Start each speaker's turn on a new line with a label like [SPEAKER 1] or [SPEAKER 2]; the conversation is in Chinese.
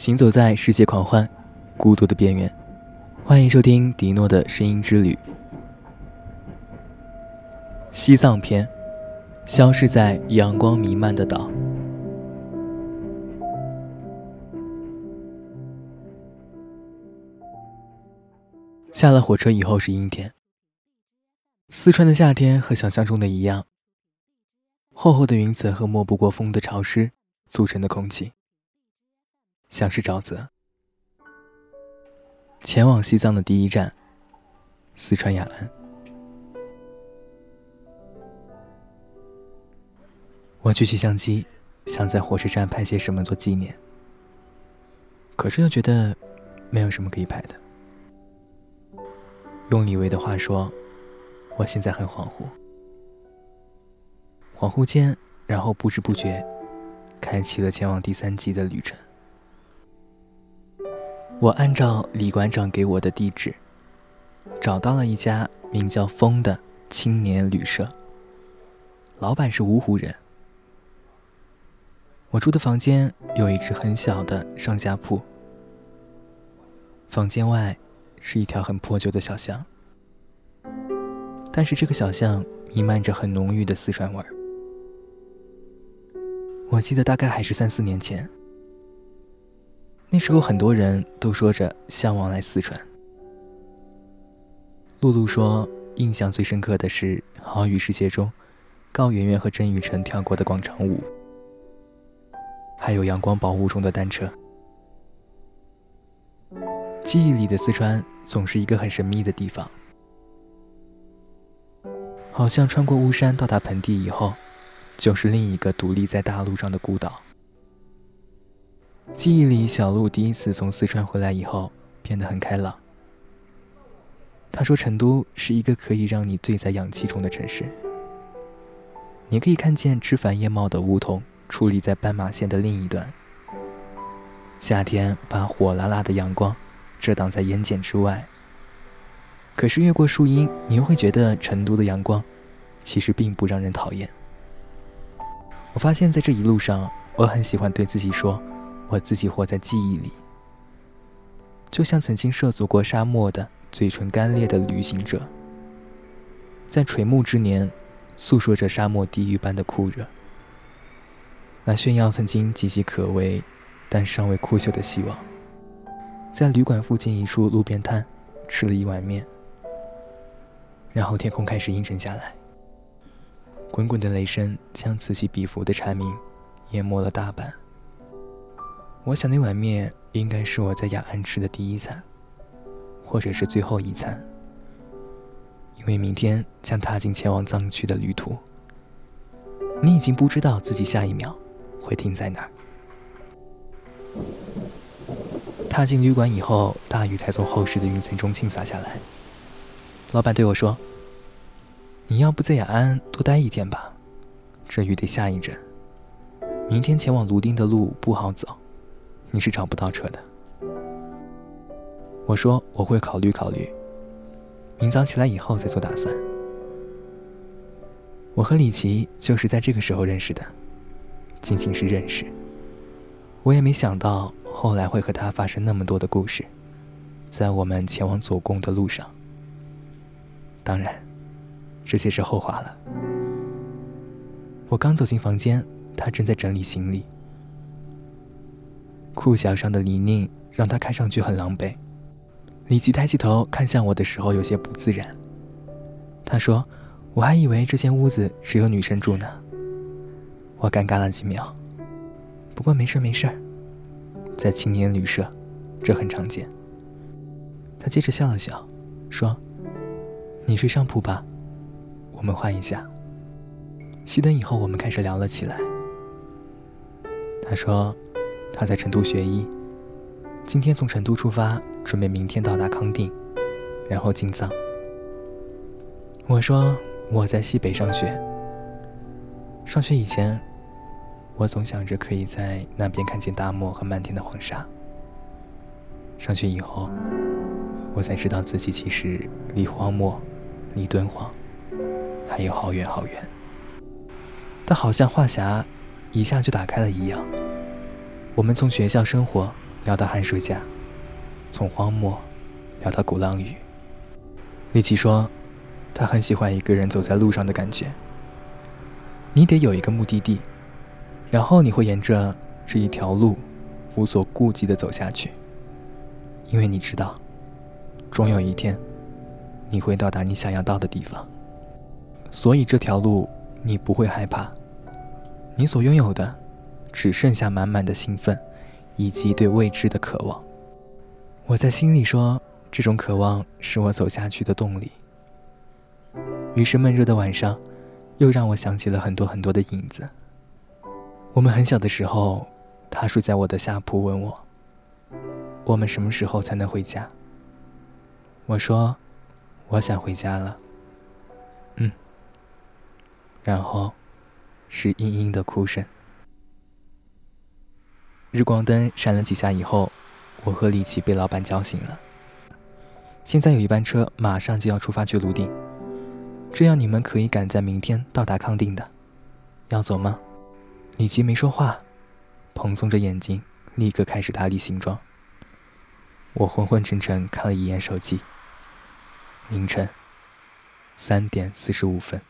[SPEAKER 1] 行走在世界狂欢、孤独的边缘。欢迎收听迪诺的声音之旅。西藏篇，消失在阳光弥漫的岛。下了火车以后是阴天。四川的夏天和想象中的一样，厚厚的云层和摸不过风的潮湿组成的空气，像是沼泽。前往西藏的第一站，四川雅安。我举起相机，想在火车站拍些什么做纪念，可是又觉得没有什么可以拍的。用李维的话说。我现在很恍惚，恍惚间，然后不知不觉，开启了前往第三季的旅程。我按照李馆长给我的地址，找到了一家名叫“风”的青年旅社。老板是芜湖人。我住的房间有一只很小的上下铺，房间外是一条很破旧的小巷。但是这个小巷弥漫着很浓郁的四川味儿。我记得大概还是三四年前，那时候很多人都说着向往来四川。露露说，印象最深刻的是《好雨世界》中高圆圆和甄雨辰跳过的广场舞，还有《阳光宝物》中的单车。记忆里的四川总是一个很神秘的地方。好像穿过巫山到达盆地以后，就是另一个独立在大陆上的孤岛。记忆里，小鹿第一次从四川回来以后，变得很开朗。他说：“成都是一个可以让你醉在氧气中的城市。你可以看见枝繁叶茂的梧桐矗立在斑马线的另一端。夏天把火辣辣的阳光遮挡在眼睑之外。”可是越过树荫，你又会觉得成都的阳光其实并不让人讨厌。我发现，在这一路上，我很喜欢对自己说：“我自己活在记忆里，就像曾经涉足过沙漠的嘴唇干裂的旅行者，在垂暮之年，诉说着沙漠地狱般的酷热，那炫耀曾经岌岌可危但尚未枯朽的希望。在旅馆附近一处路边摊，吃了一碗面。”然后天空开始阴沉下来，滚滚的雷声将此起彼伏的蝉鸣淹没了大半。我想那碗面应该是我在雅安吃的第一餐，或者是最后一餐，因为明天将踏进前往藏区的旅途。你已经不知道自己下一秒会停在哪儿。踏进旅馆以后，大雨才从厚实的云层中倾洒下来。老板对我说：“你要不在雅安多待一天吧，这雨得下一阵。明天前往泸定的路不好走，你是找不到车的。”我说：“我会考虑考虑，明早起来以后再做打算。”我和李琦就是在这个时候认识的，仅仅是认识。我也没想到后来会和他发生那么多的故事，在我们前往左贡的路上。当然，这些是后话了。我刚走进房间，他正在整理行李。裤脚上的泥泞让他看上去很狼狈。李琦抬起头看向我的时候有些不自然。他说：“我还以为这间屋子只有女生住呢。”我尴尬了几秒。不过没事没事，在青年旅社，这很常见。他接着笑了笑，说。你睡上铺吧，我们换一下。熄灯以后，我们开始聊了起来。他说他在成都学医，今天从成都出发，准备明天到达康定，然后进藏。我说我在西北上学。上学以前，我总想着可以在那边看见大漠和漫天的黄沙。上学以后，我才知道自己其实离荒漠。离敦煌还有好远好远，但好像话匣一下就打开了一样。我们从学校生活聊到寒暑假，从荒漠聊到鼓浪屿。李琦说，他很喜欢一个人走在路上的感觉。你得有一个目的地，然后你会沿着这一条路，无所顾忌地走下去，因为你知道，终有一天，你会到达你想要到的地方。所以这条路你不会害怕，你所拥有的，只剩下满满的兴奋，以及对未知的渴望。我在心里说，这种渴望是我走下去的动力。于是闷热的晚上。又让我想起了很多很多的影子。我们很小的时候，他睡在我的下铺，问我：“我们什么时候才能回家？”我说：“我想回家了。”嗯。然后，是嘤嘤的哭声。日光灯闪了几下以后，我和李琦被老板叫醒了。现在有一班车马上就要出发去泸定。这样你们可以赶在明天到达康定的。要走吗？李琦没说话，蓬松着眼睛，立刻开始打理行装。我昏昏沉沉看了一眼手机，凌晨三点四十五分。